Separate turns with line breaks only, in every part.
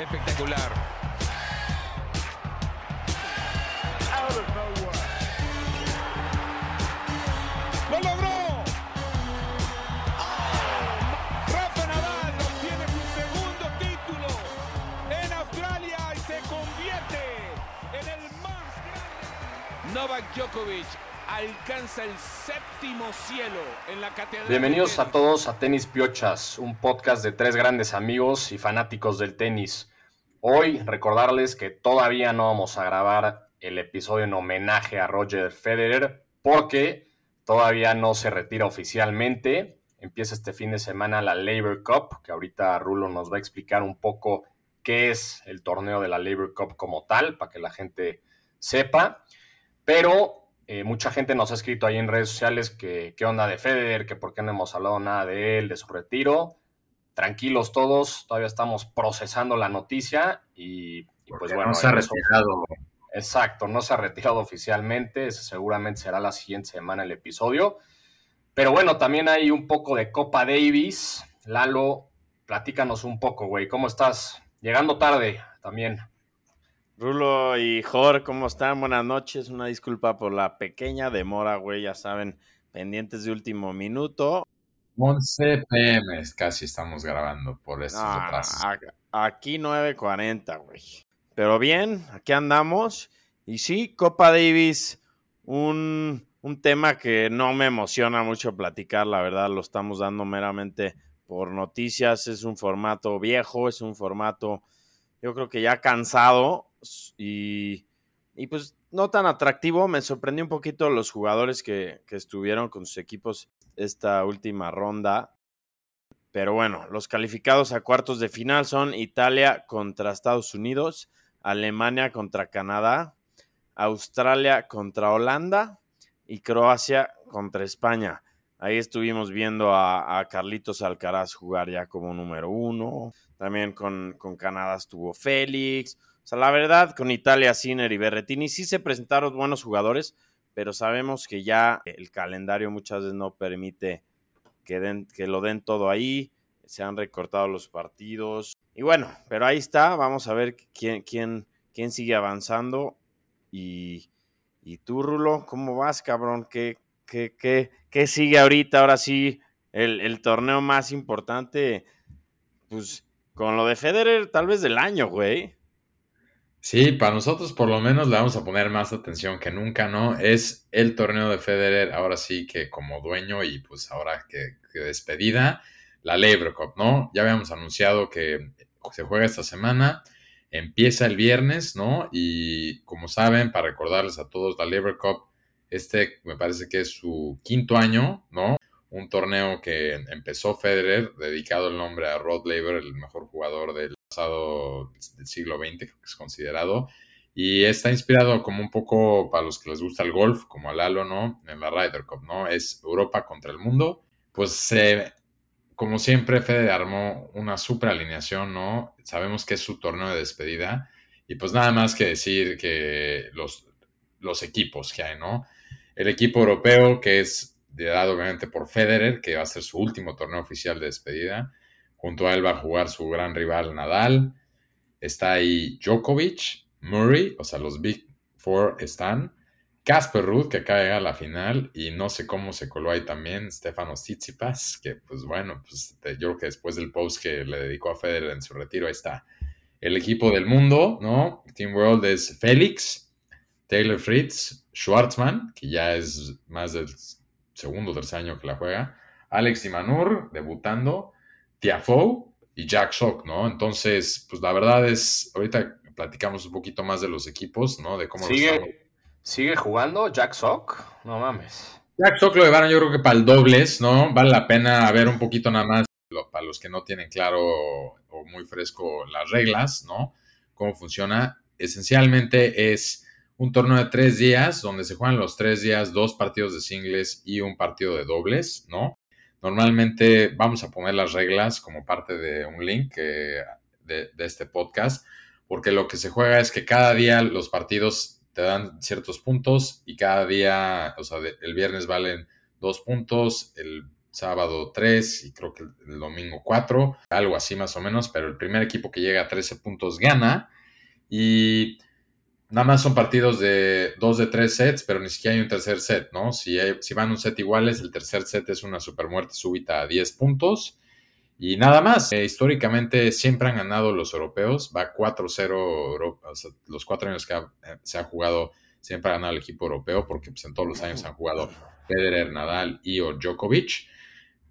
Espectacular.
¡Lo logró! Rafa Nadal obtiene su segundo título en Australia y se convierte en el más grande.
Novak Djokovic alcanza el séptimo cielo en la catedral.
Bienvenidos a todos a Tenis Piochas, un podcast de tres grandes amigos y fanáticos del tenis. Hoy recordarles que todavía no vamos a grabar el episodio en homenaje a Roger Federer porque todavía no se retira oficialmente. Empieza este fin de semana la Labor Cup, que ahorita Rulo nos va a explicar un poco qué es el torneo de la Labor Cup como tal, para que la gente sepa. Pero eh, mucha gente nos ha escrito ahí en redes sociales que qué onda de Federer, que por qué no hemos hablado nada de él, de su retiro. Tranquilos todos, todavía estamos procesando la noticia y, y pues bueno.
no se ha retirado.
Exacto, no se ha retirado oficialmente, ese seguramente será la siguiente semana el episodio. Pero bueno, también hay un poco de Copa Davis. Lalo, platícanos un poco, güey, ¿cómo estás? Llegando tarde también.
Rulo y Jor, ¿cómo están? Buenas noches. Una disculpa por la pequeña demora, güey. Ya saben, pendientes de último minuto.
11 pm casi estamos grabando por estos retrasos.
aquí 9.40, güey. Pero bien, aquí andamos. Y sí, Copa Davis, un, un tema que no me emociona mucho platicar, la verdad, lo estamos dando meramente por noticias. Es un formato viejo, es un formato, yo creo que ya cansado y, y pues no tan atractivo. Me sorprendió un poquito los jugadores que, que estuvieron con sus equipos esta última ronda. Pero bueno, los calificados a cuartos de final son Italia contra Estados Unidos, Alemania contra Canadá, Australia contra Holanda y Croacia contra España. Ahí estuvimos viendo a, Carlitos Alcaraz jugar ya como número uno. También con, con Canadá estuvo Félix. O sea, la verdad, con Italia, Sinner y Berretini sí se presentaron buenos jugadores, pero sabemos que ya el calendario muchas veces no permite que, den, que lo den todo ahí. Se han recortado los partidos. Y bueno, pero ahí está. Vamos a ver quién, quién, quién sigue avanzando. Y, y tú, Rulo, ¿cómo vas, cabrón? ¿Qué, qué, qué, qué sigue ahorita? Ahora sí, el, el torneo más importante, pues con lo de Federer, tal vez del año, güey.
Sí, para nosotros por lo menos le vamos a poner más atención que nunca, ¿no? Es el torneo de Federer, ahora sí que como dueño y pues ahora que, despedida, la Lever Cup, ¿no? Ya habíamos anunciado que se juega esta semana, empieza el viernes, ¿no? Y como saben, para recordarles a todos, la Lever Cup, este me parece que es su quinto año, ¿no? Un torneo que empezó Federer, dedicado el nombre a Rod Laver, el mejor jugador del pasado del siglo XX, que es considerado. Y está inspirado como un poco para los que les gusta el golf, como a Lalo, ¿no? En la Ryder Cup, ¿no? Es Europa contra el mundo. Pues como siempre, Federer armó una super alineación, ¿no? Sabemos que es su torneo de despedida. Y pues nada más que decir que los equipos que hay, ¿no? El equipo europeo, que es liderado obviamente por Federer, que va a ser su último torneo oficial de despedida. Junto a él va a jugar su gran rival Nadal. Está ahí Djokovic, Murray, o sea, los Big Four están. Casper Ruud, que acaba de llegar a la final, y no sé cómo se coló ahí también Stefanos Tsitsipas, que pues bueno, pues yo creo que después del post que le dedicó a Federer en su retiro, ahí está. El equipo del mundo, ¿no? Team World es Félix, Taylor Fritz, Schwartzman, que ya es más del segundo o tercer año que la juega, Alex Imanur, debutando, Tiafoe y Jack Sock, ¿no? Entonces, pues la verdad es, ahorita platicamos un poquito más de los equipos, ¿no? De cómo
¿Sigue, ¿Sigue jugando Jack Sock? No mames.
Jack Sock lo llevaron yo creo que para el dobles, ¿no? Vale la pena ver un poquito nada más lo- para los que no tienen claro o muy fresco las reglas, ¿no? Cómo funciona. Esencialmente es un torneo de tres días donde se juegan los tres días dos partidos de singles y un partido de dobles, ¿no? Normalmente vamos a poner las reglas como parte de un link de, este podcast, porque lo que se juega es que cada día los partidos te dan ciertos puntos y cada día, o sea, el viernes valen dos puntos, el sábado 3 y creo que el, domingo 4, algo así más o menos, pero el primer equipo que llega a 13 puntos gana y nada más son partidos de 2 de 3 sets, pero ni siquiera hay un tercer set, ¿no? Si, si van un set iguales, el tercer set es una super muerte súbita a 10 puntos. Y nada más, eh, históricamente siempre han ganado los europeos, va 4-0, los cuatro años que eh, se ha jugado siempre ha ganado el equipo europeo, porque pues, en todos los años han jugado Federer, Nadal y o Djokovic.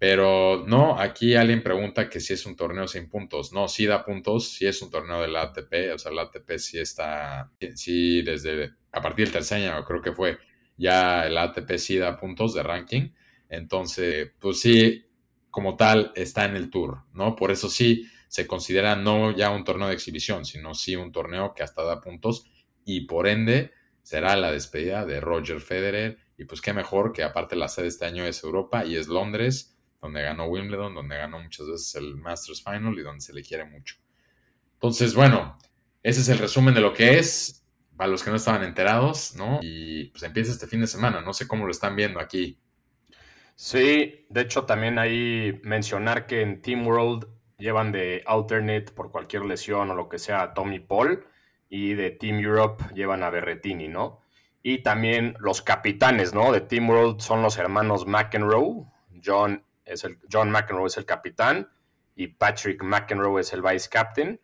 Pero no, aquí alguien pregunta que si es un torneo sin puntos. No, sí da puntos, sí es un torneo del ATP, o sea, el ATP sí está, sí desde, a partir del tercer año creo que fue, ya el ATP sí da puntos de ranking. Entonces, pues sí, como tal, está en el tour, ¿no? Por eso sí se considera no ya un torneo de exhibición, sino sí un torneo que hasta da puntos y por ende será la despedida de Roger Federer. Y pues qué mejor que aparte la sede este año es Europa y es Londres donde ganó Wimbledon, donde ganó muchas veces el Masters Final y donde se le quiere mucho. Entonces, bueno, ese es el resumen de lo que es, para los que no estaban enterados, ¿no? Y pues empieza este fin de semana, no sé cómo lo están viendo aquí.
Sí, de hecho también ahí mencionar que en Team World llevan de alternate por cualquier lesión o lo que sea a Tommy Paul y de Team Europe llevan a Berretini, ¿no? Y también los capitanes, ¿no? De Team World son los hermanos McEnroe, John es el, John McEnroe es el capitán y Patrick McEnroe es el vice captain.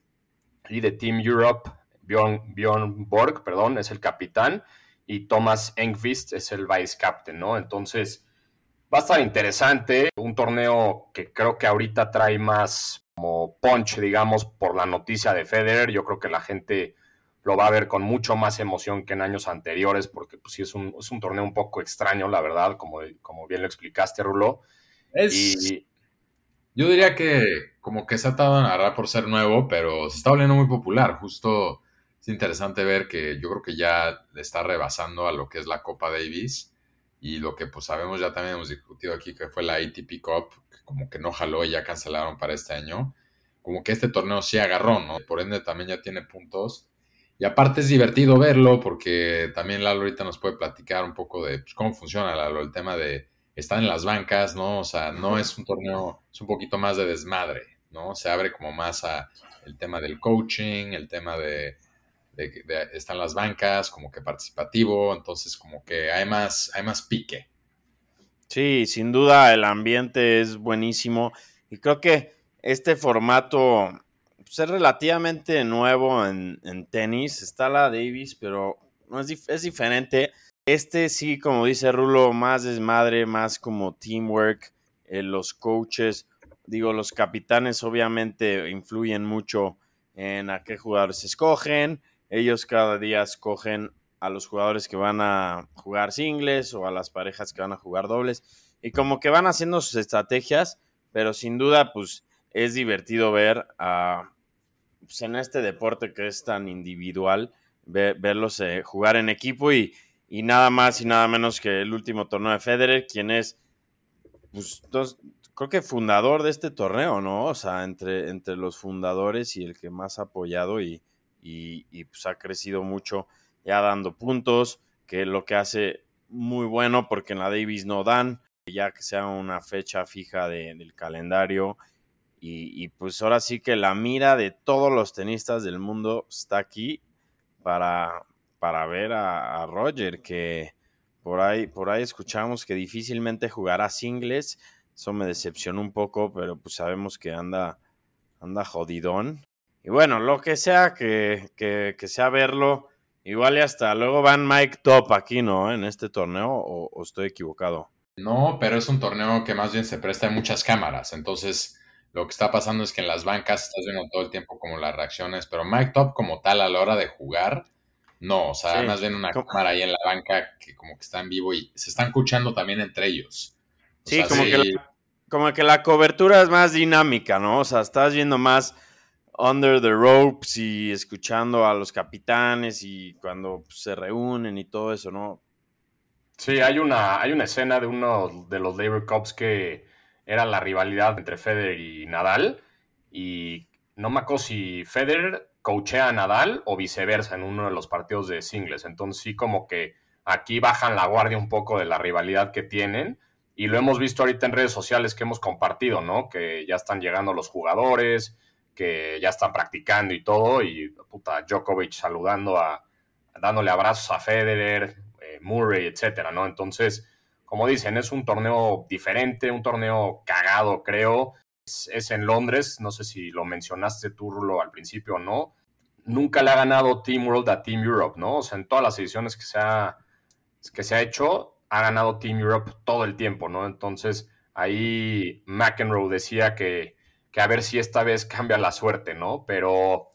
Y de Team Europe, Bjorn, Bjorn Borg, perdón, es el capitán y Thomas Engvist es el vice captain, ¿no? Entonces, va a estar interesante. Un torneo que creo que ahorita trae más como punch, digamos, por la noticia de Federer. Yo creo que la gente lo va a ver con mucho más emoción que en años anteriores, porque pues sí es un, es un torneo un poco extraño, la verdad, como, como bien lo explicaste, Rulo.
Yo diría que como que se ha a agarrar por ser nuevo, pero se está volviendo muy popular. Justo es interesante ver que yo creo que ya le está rebasando a lo que es la Copa Davis y lo que pues sabemos ya también hemos discutido aquí que fue la ATP Cup, que como que no jaló y ya cancelaron para este año. Como que este torneo sí agarró, ¿no? Por ende también ya tiene puntos. Y aparte es divertido verlo porque también Lalo ahorita nos puede platicar un poco de pues, cómo funciona el tema de están en las bancas, ¿no? O sea, no es un torneo, es un poquito más de desmadre, ¿no? Se abre como más a el tema del coaching, el tema de, de, están las bancas, como que participativo, entonces como que hay más, hay más pique.
Sí, sin duda el ambiente es buenísimo y creo que este formato pues, es relativamente nuevo en, en, tenis, está la Davis, pero no es, es diferente este sí, como dice Rulo, más desmadre, más como teamwork. Eh, los coaches, digo, los capitanes obviamente influyen mucho en a qué jugadores escogen. Ellos cada día escogen a los jugadores que van a jugar singles o a las parejas que van a jugar dobles. Y como que van haciendo sus estrategias, pero sin duda, pues es divertido ver a, pues, en este deporte que es tan individual, verlos eh, jugar en equipo y, y nada más y nada menos que el último torneo de Federer, quien es, pues, creo que fundador de este torneo, ¿no? O sea, entre, entre los fundadores y el que más ha apoyado y, y, pues ha crecido mucho ya dando puntos, que es lo que hace muy bueno porque en la Davis no dan, ya que sea una fecha fija del calendario. Y, y, pues ahora sí que la mira de todos los tenistas del mundo está aquí para, para ver a, Roger, que por ahí, por ahí escuchamos que difícilmente jugará singles. Eso me decepcionó un poco, pero pues sabemos que anda, anda jodidón. Y bueno, lo que sea que, que, sea verlo, igual y hasta luego van Mike Top aquí, ¿no? En este torneo, o, estoy equivocado.
No, pero es un torneo que más bien se presta a muchas cámaras. Entonces, lo que está pasando es que en las bancas estás viendo todo el tiempo como las reacciones, pero Mike Top como tal a la hora de jugar no, o sea, más bien una cámara ahí en la banca que como que está en vivo y se están escuchando también entre ellos.
sí, como, Que la, como que la cobertura es más dinámica, ¿no? O sea, estás viendo más under the ropes y escuchando a los capitanes y cuando se reúnen y todo eso, ¿no?
Sí, hay una, hay una escena de uno de los Labor Cups que era la rivalidad entre Federer y Nadal y no me acuerdo si Federer coachea a Nadal o viceversa en uno de los partidos de singles. Entonces sí como que aquí bajan la guardia un poco de la rivalidad que tienen y lo hemos visto ahorita en redes sociales que hemos compartido, ¿no? Que ya están llegando los jugadores, que ya están practicando y todo, y puta, Djokovic saludando a, dándole abrazos a Federer, eh, Murray, etcétera, ¿no? Entonces, como dicen, es un torneo diferente, un torneo cagado, creo. Es, en Londres, no sé si lo mencionaste tú, Rulo, al principio o no. Nunca le ha ganado Team World a Team Europe, ¿no? O sea, en todas las ediciones que se ha, que se ha hecho, ha ganado Team Europe todo el tiempo, ¿no? Entonces ahí McEnroe decía que, que, a ver si esta vez cambia la suerte, ¿no? Pero,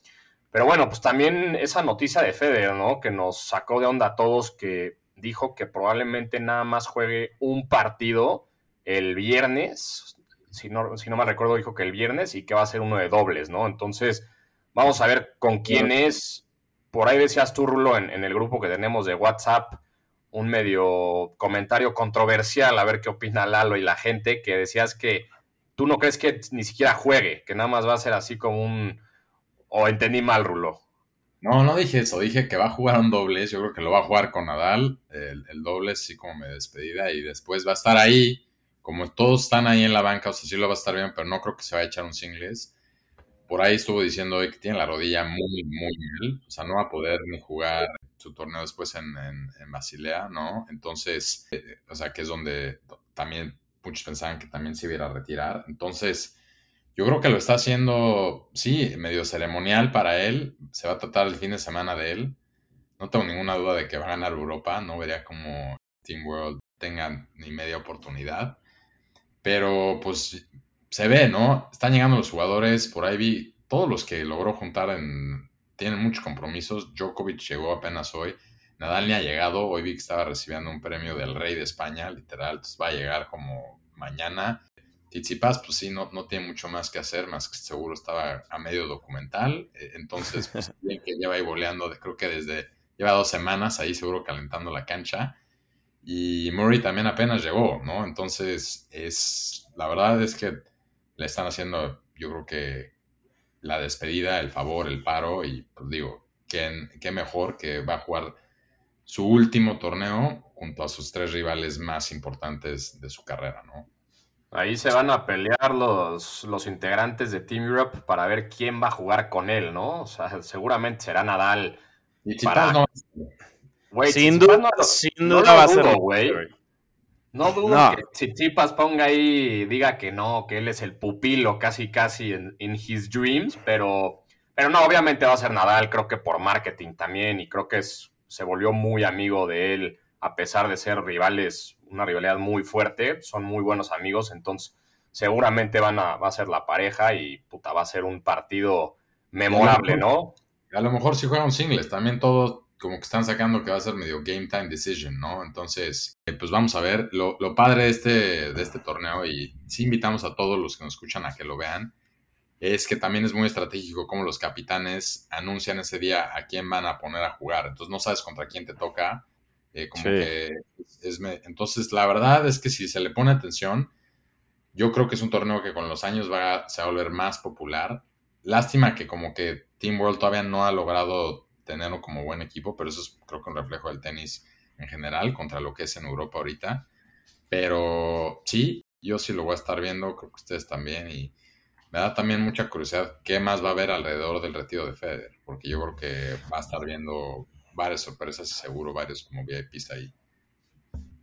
pero bueno, pues también esa noticia de Federer, ¿no? Que nos sacó de onda a todos, que dijo que probablemente nada más juegue un partido el viernes, si no, si no me recuerdo, dijo que el viernes y que va a ser uno de dobles, ¿no? Entonces, vamos a ver con quién es. Por ahí decías tú, Rulo, en, en el grupo que tenemos de WhatsApp, un medio comentario controversial, a ver qué opina Lalo y la gente, que decías que tú no crees que ni siquiera juegue, que nada más va a ser así como un... o entendí mal, Rulo.
No, no dije eso, dije que va a jugar un dobles, yo creo que lo va a jugar con Nadal, el, el doble sí como me despedida, y después va a estar ahí, como todos están ahí en la banca, o sea, sí lo va a estar bien, pero no creo que se vaya a echar un singles. Por ahí estuvo diciendo hoy que tiene la rodilla muy, muy mal, o sea, no va a poder ni jugar su torneo después en, Basilea, ¿no? Entonces, eh, o sea, que es donde también muchos pensaban que también se iba a retirar. Entonces, yo creo que lo está haciendo, sí, medio ceremonial para él. Se va a tratar el fin de semana de él. No tengo ninguna duda de que va a ganar Europa. No vería como Team World tenga ni media oportunidad. Pero pues se ve, ¿no? Están llegando los jugadores. Por ahí vi todos los que logró juntar en tienen muchos compromisos. Djokovic llegó apenas hoy. Nadal ni ha llegado. Hoy vi que estaba recibiendo un premio del rey de España, literal. Entonces va a llegar como mañana. Tsitsipas, pues sí, no, no tiene mucho más que hacer, más que seguro estaba a medio documental. Eh, entonces, pues bien que lleva ahí boleando, creo que desde, lleva dos semanas ahí seguro calentando la cancha. Y Murray también apenas llegó, ¿no? Entonces, es, la verdad es que le están haciendo, yo creo que la despedida, el favor, el paro y pues digo, qué, qué mejor que va a jugar su último torneo junto a sus tres rivales más importantes de su carrera, ¿no?
Ahí se van a pelear los, los integrantes de Team Europe para ver quién va a jugar con él, ¿no? O sea, seguramente será Nadal.
Y para... no...
sin duda, sin duda va a ser güey.
No dudo que Tsitsipas ponga ahí y diga que no, que él es el pupilo casi casi en, his dreams, pero, pero no, obviamente va a ser Nadal, creo que por marketing también, y creo que es, se volvió muy amigo de él, a pesar de ser rivales, una rivalidad muy fuerte, son muy buenos amigos, entonces seguramente van a, va a ser la pareja y puta, va a ser un partido memorable, ¿no?
A lo mejor si juega un singles, también todos como que están sacando que va a ser medio game time decision, ¿no? Entonces, eh, pues vamos a ver. Lo, padre de este, de este torneo, y sí invitamos a todos los que nos escuchan a que lo vean, es que también es muy estratégico cómo los capitanes anuncian ese día a quién van a poner a jugar. Entonces no sabes contra quién te toca. Eh, como que es, entonces, la verdad es que si se le pone atención, yo creo que es un torneo que con los años va se va a volver más popular. Lástima que como que Team World todavía no ha logrado tenerlo como buen equipo, pero eso es creo que un reflejo del tenis en general contra lo que es en Europa ahorita. Pero sí, yo sí lo voy a estar viendo, creo que ustedes también, y me da también mucha curiosidad qué más va a haber alrededor del retiro de Federer, porque yo creo que va a estar viendo varias sorpresas y seguro varios como VIPs ahí.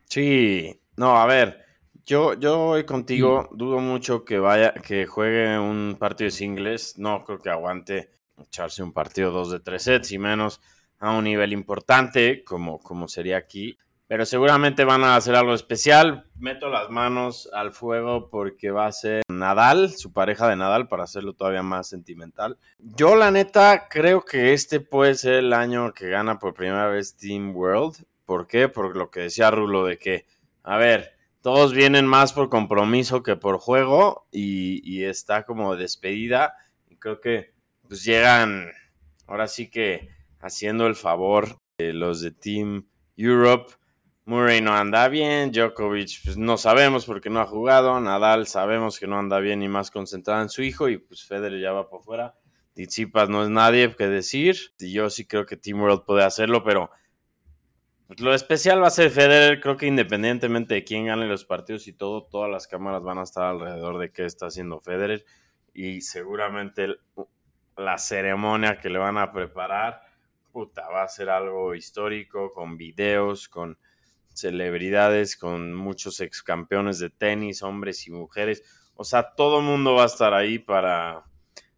Sí, no, a ver, yo, yo voy contigo, dudo mucho que vaya, que juegue un partido de singles, no creo que aguante echarse un partido 2 de 3 sets y menos a un nivel importante como, como sería aquí. Pero seguramente van a hacer algo especial. Meto las manos al fuego porque va a ser Nadal, su pareja de Nadal, para hacerlo todavía más sentimental. Yo la neta creo que este puede ser el año que gana por primera vez Team World. ¿Por qué? Por lo que decía Rulo de que, a ver, todos vienen más por compromiso que por juego y, y está como despedida. Y creo que pues llegan ahora sí que haciendo el favor de los de Team Europe. Murray no anda bien, Djokovic pues no sabemos porque no ha jugado, Nadal sabemos que no anda bien y más concentrado en su hijo y pues Federer ya va por fuera. Tsitsipas no es nadie que decir, y yo sí creo que Team World puede hacerlo, pero lo especial va a ser Federer, creo que independientemente de quién gane los partidos y todo, todas las cámaras van a estar alrededor de qué está haciendo Federer y seguramente la ceremonia que le van a preparar, puta, va a ser algo histórico con videos, con celebridades, con muchos ex campeones de tenis, hombres y mujeres. O sea, todo el mundo va a estar ahí para,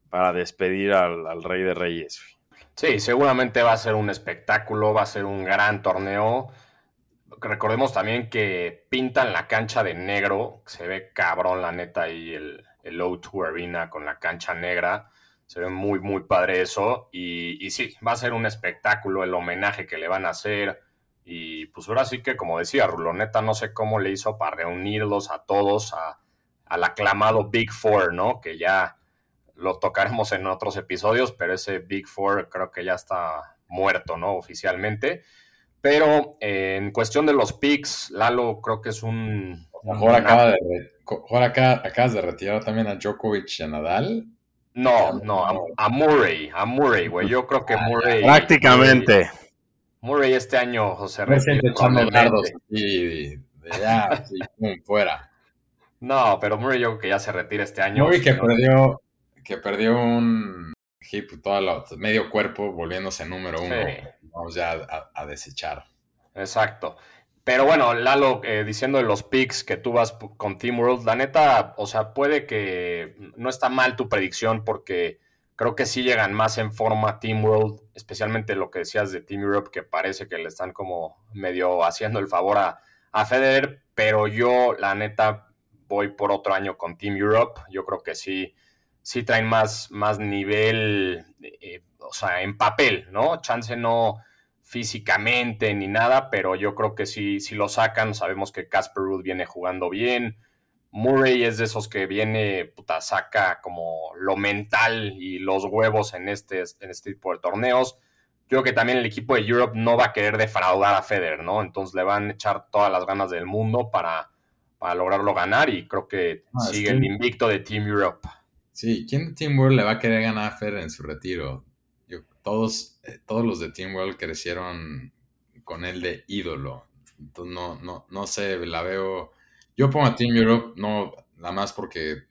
para despedir al, al Rey de Reyes.
Sí, seguramente va a ser un espectáculo, va a ser un gran torneo. Recordemos también que pintan la cancha de negro, se ve cabrón la neta ahí el, el O2 Arena con la cancha negra. Se ve muy, muy padre eso. Y, y, sí, va a ser un espectáculo el homenaje que le van a hacer. Y pues ahora sí que, como decía Ruloneta, no sé cómo le hizo para reunirlos a todos, a, al aclamado Big Four, ¿no? Que ya lo tocaremos en otros episodios, pero ese Big Four creo que ya está muerto, ¿no? Oficialmente. Pero eh, en cuestión de los picks, Lalo creo que es un...
Mejor acaba de, acabas de retirar también a Djokovic y a Nadal.
No, no, a, a Murray, a Murray, güey. Yo creo que Murray.
Prácticamente.
Murray, este año, José
dardos y de ya, sí, fuera.
No, pero Murray yo creo que ya se retira este año.
Murray que perdió, que perdió un hip, todo lo, medio cuerpo, volviéndose número uno.
Sí.
Vamos ya a, a desechar.
Exacto. Pero bueno, Lalo, eh, diciendo de los picks que tú vas con Team World, la neta, o sea, puede que no está mal tu predicción porque creo que sí llegan más en forma Team World, especialmente lo que decías de Team Europe, que parece que le están como medio haciendo el favor a, a Federer, pero yo, la neta, voy por otro año con Team Europe. Yo creo que sí, sí traen más, más nivel, eh, o sea, en papel, ¿no? Chance no físicamente ni nada, pero yo creo que sí, si lo sacan, sabemos que Casper Ruud viene jugando bien. Murray es de esos que viene, puta, saca como lo mental y los huevos en este, en este tipo de torneos. Yo creo que también el equipo de Europe no va a querer defraudar a Federer, ¿no? Entonces le van a echar todas las ganas del mundo para, para lograrlo ganar y creo que
Ah,
sigue
que-
el invicto de Team Europe.
Sí, ¿quién de Team World le va a querer ganar a Federer en su retiro? Todos, eh, todos los de Team World crecieron con él de ídolo. Entonces no, no, no sé, la veo. Yo pongo a Team Europe, no nada más porque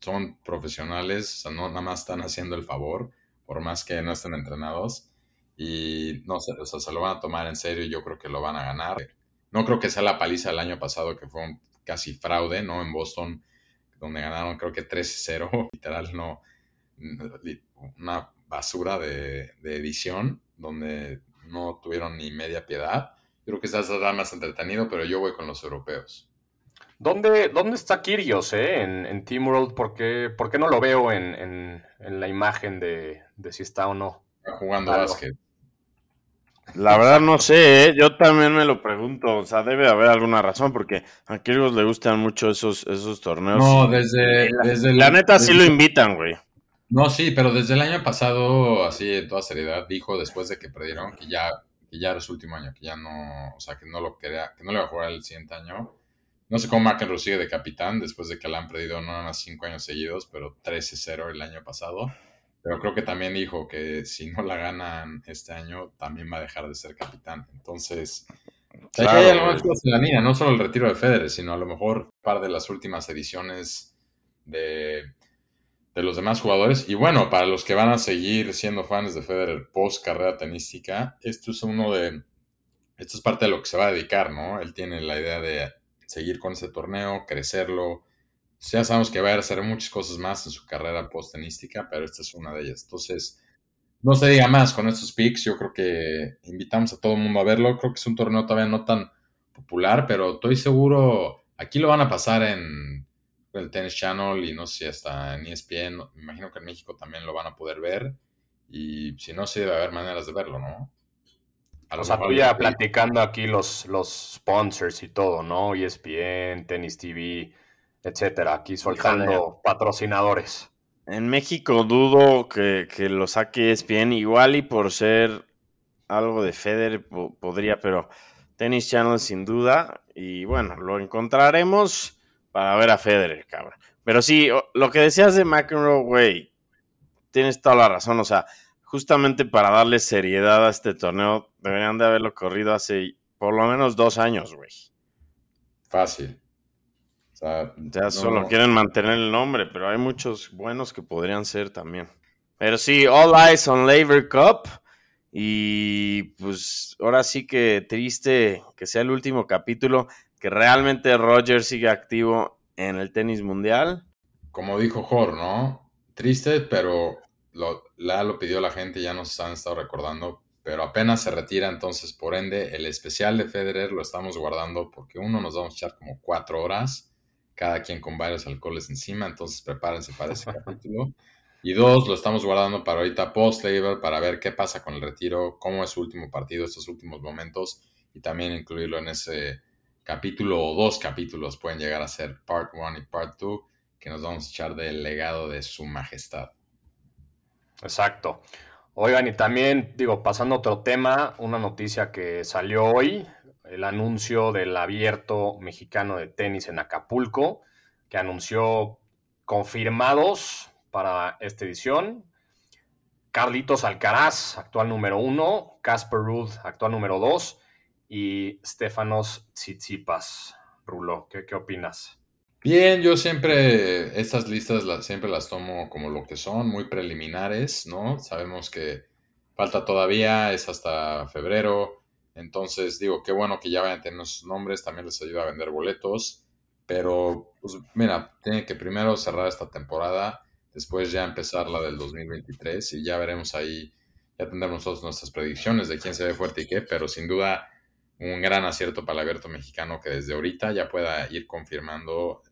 son profesionales, o sea, no nada más están haciendo el favor, por más que no estén entrenados. Y no sé, o sea, se lo van a tomar en serio y yo creo que lo van a ganar. No creo que sea la paliza del año pasado, que fue un casi fraude, ¿no? En Boston, donde ganaron creo que 13-0, literal, no, una basura de, de edición, donde no tuvieron ni media piedad. Yo creo que esta será más entretenido, pero yo voy con los europeos.
¿Dónde, dónde está Kyrgios eh, en, en Team World? ¿Por qué, por qué no lo veo en, en- en la imagen de, de si está o no?
Está jugando
Claro.
básquet.
La verdad no sé, ¿eh? yo también me lo pregunto, o sea, debe haber alguna razón porque a Kyrgios le gustan mucho esos, esos torneos.
No,
Y
desde,
la,
desde el-
la neta sí lo invitan, güey.
No, sí, pero desde el año pasado, así en toda seriedad, dijo después de que perdieron que ya, que ya era su último año, que ya no, o sea, que no lo quería, que no le iba a jugar el siguiente año. No sé cómo McEnroe sigue de capitán después de que la han perdido no nada más cinco años seguidos, pero 13-0 el año pasado. Pero creo que también dijo que si no la ganan este año, también va a dejar de ser capitán. Entonces,
Claro,
hay algunas cosas en la línea, no solo el retiro de Federer, sino a lo mejor un par de las últimas ediciones de, de los demás jugadores. Y bueno, para los que van a seguir siendo fans de Federer post carrera tenística, esto es uno de. Esto es parte de lo que se va a dedicar, ¿no? Él tiene la idea de seguir con ese torneo, crecerlo. Ya sabemos que va a hacer muchas cosas más en su carrera post tenística, pero esta es una de ellas. Entonces, no se diga más con estos picks. Yo creo que invitamos a todo el mundo a verlo. Creo que es un torneo todavía no tan popular, pero estoy seguro. Aquí lo van a pasar en el Tennis Channel y no sé si hasta en ESPN. Me imagino que en México también lo van a poder ver. Y si no, sí debe haber maneras de verlo, ¿no? A
O sea, tú ya platicando aquí los, los sponsors y todo, ¿no? ESPN, Tennis TV, etcétera. Aquí soltando patrocinadores.
En México dudo que, que lo saque ESPN, igual y por ser algo de Federer po- podría, pero Tennis Channel sin duda. Y bueno, lo encontraremos para ver a Federer, cabrón. Pero sí, lo que decías de McEnroe, güey, tienes toda la razón. O sea, justamente para darle seriedad a este torneo, deberían de haberlo corrido hace por lo menos dos años, güey.
Fácil. O sea,
Ya solo
no-
quieren mantener el nombre, pero hay muchos buenos que podrían ser también. Pero sí, All Eyes on Labor Cup. Y pues ahora sí que triste que sea el último capítulo, que realmente Roger sigue activo en el tenis mundial.
como dijo Jor, ¿no? Triste, pero lo, la lo pidió la gente, ya nos han estado recordando, pero apenas se retira, entonces por ende el especial de Federer lo estamos guardando porque uno nos vamos a echar como cuatro horas, cada quien con varios alcoholes encima, entonces prepárense para ese capítulo. Y dos, lo estamos guardando para ahorita post-labor, para ver qué pasa con el retiro, cómo es su último partido, estos últimos momentos, y también incluirlo en ese capítulo o dos capítulos, pueden llegar a ser part 1 y part 2 que nos vamos a echar del legado de su majestad.
Exacto. Oigan, y también, digo, pasando a otro tema, una noticia que salió hoy, el anuncio del abierto mexicano de tenis en Acapulco, que anunció confirmados para esta edición. Carlitos Alcaraz, actual número uno, Casper Ruud, actual número dos, y Stefanos Tsitsipas. Rulo, ¿qué, opinas?
Bien, yo siempre, estas listas las, siempre las tomo como lo que son, muy preliminares, ¿no? Sabemos que falta todavía, es hasta febrero, entonces digo, qué bueno que ya vayan a tener sus nombres, también les ayuda a vender boletos, pero pues mira, tienen que primero cerrar esta temporada, después ya empezar la del 2023 y ya veremos ahí, ya tendremos nosotros nuestras predicciones de quién se ve fuerte y qué, pero sin duda un gran acierto para el abierto mexicano que desde ahorita ya pueda ir confirmando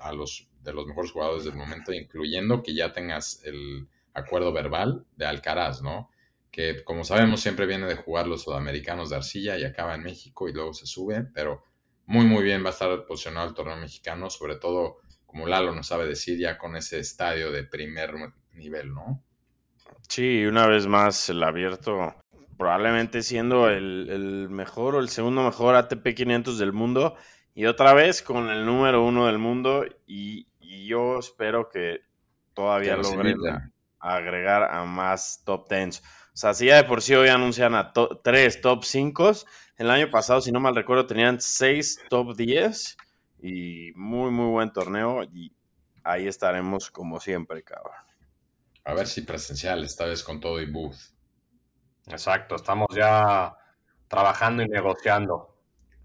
a los de los mejores jugadores del momento, incluyendo que ya tengas el acuerdo verbal de Alcaraz, ¿no? Que como sabemos siempre viene de jugar los sudamericanos de arcilla y acaba en México y luego se sube, pero muy muy bien va a estar posicionado el torneo mexicano, sobre todo como Lalo nos sabe decir ya con ese estadio de primer nivel, ¿no?
Sí, una vez más el abierto, probablemente siendo el, el mejor o el segundo mejor ATP 500 del mundo y otra vez con el número uno del mundo y, y yo espero que todavía
Que
logren agregar a más top 10. O sea, si ya de por sí hoy anuncian a to- tres top 5, el año pasado, si no mal recuerdo, tenían seis top 10 y muy, muy buen torneo y ahí estaremos como siempre, cabrón.
A ver si presencial, esta vez con todo y booth.
Exacto, estamos ya trabajando y negociando.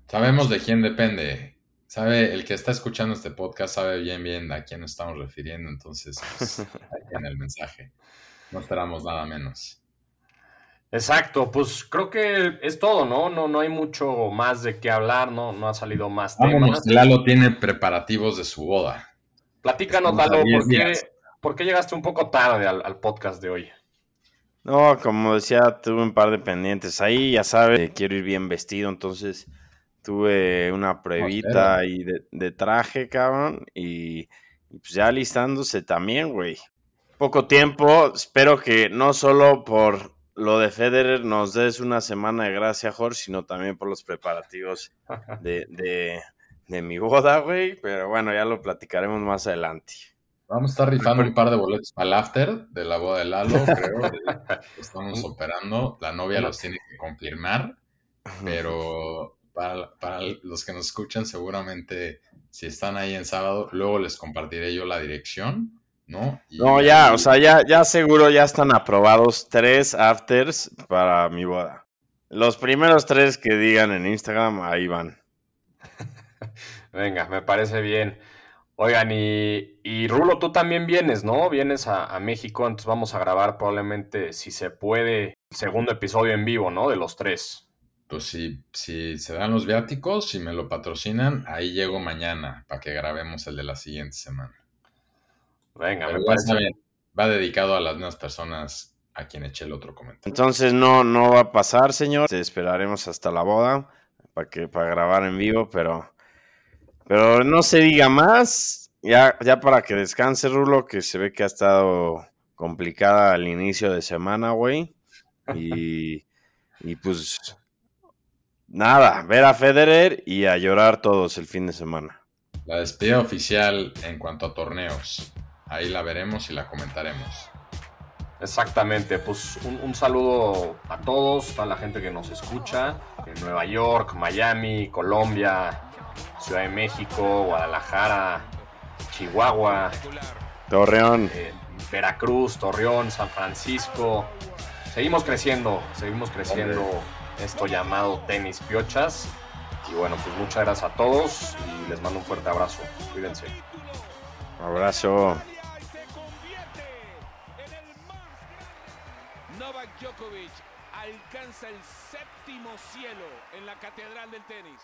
Sabemos de quién depende. Sabe, el que está escuchando este podcast sabe bien bien a quién nos estamos refiriendo, entonces pues, ahí tiene el mensaje. No esperamos nada menos.
Exacto, pues creo que es todo, ¿no? No, no hay mucho más de qué hablar, ¿no? No ha salido más
Vámonos,
temas.
Lalo tiene preparativos de su boda.
Platícanos, Lalo,
10
¿por qué,
días.
por qué llegaste un poco tarde al, al podcast de hoy?
No, como decía, tuve un par de pendientes ahí, ya sabes, quiero ir bien vestido, entonces tuve una pruebita ahí de, de traje, cabrón, y, y pues ya listándose también, güey. Poco tiempo, espero que no solo por lo de Federer nos des una semana de gracia, Jorge, sino también por los preparativos de, de, de mi boda, güey, pero bueno, ya lo platicaremos más adelante.
Vamos a estar rifando un par de boletos para el after de la boda de Lalo, creo. Estamos operando. La novia los tiene que confirmar, pero para, para los que nos escuchan, seguramente si están ahí en sábado, luego les compartiré yo la dirección, ¿no? Y
No, ya,
ahí-
o sea, ya, ya seguro ya están aprobados tres afters para mi boda. Los primeros tres que digan en Instagram, ahí van.
Venga, me parece bien. Oigan, y, y Rulo, tú también vienes, ¿no? Vienes a, a México, entonces vamos a grabar probablemente, si se puede, el segundo episodio en vivo, ¿no? De los tres.
Pues si, si se dan los viáticos, si me lo patrocinan, ahí llego mañana para que grabemos el de la siguiente semana.
Venga,
Pero
me parece
saben, va dedicado a las mismas personas a quien eché el otro comentario.
Entonces no, no va a pasar, señor. Te esperaremos hasta la boda para que para grabar en vivo, pero pero no se diga más. Ya, ya para que descanse, Rulo, que se ve que ha estado complicada al inicio de semana, güey. Y, y pues nada, ver a Federer y a llorar todos el fin de semana.
La despedida oficial en cuanto a torneos. Ahí la veremos y la comentaremos.
Exactamente, pues un, un, saludo a todos, a la gente que nos escucha en Nueva York, Miami, Colombia, Ciudad de México, Guadalajara, Chihuahua,
Torreón,
eh, Veracruz, Torreón, San Francisco. Seguimos creciendo, seguimos creciendo esto llamado tenis piochas. Y bueno, pues muchas gracias a todos y les mando un fuerte abrazo. Cuídense.
Abrazo.
Novak Djokovic alcanza el séptimo cielo en la catedral del tenis.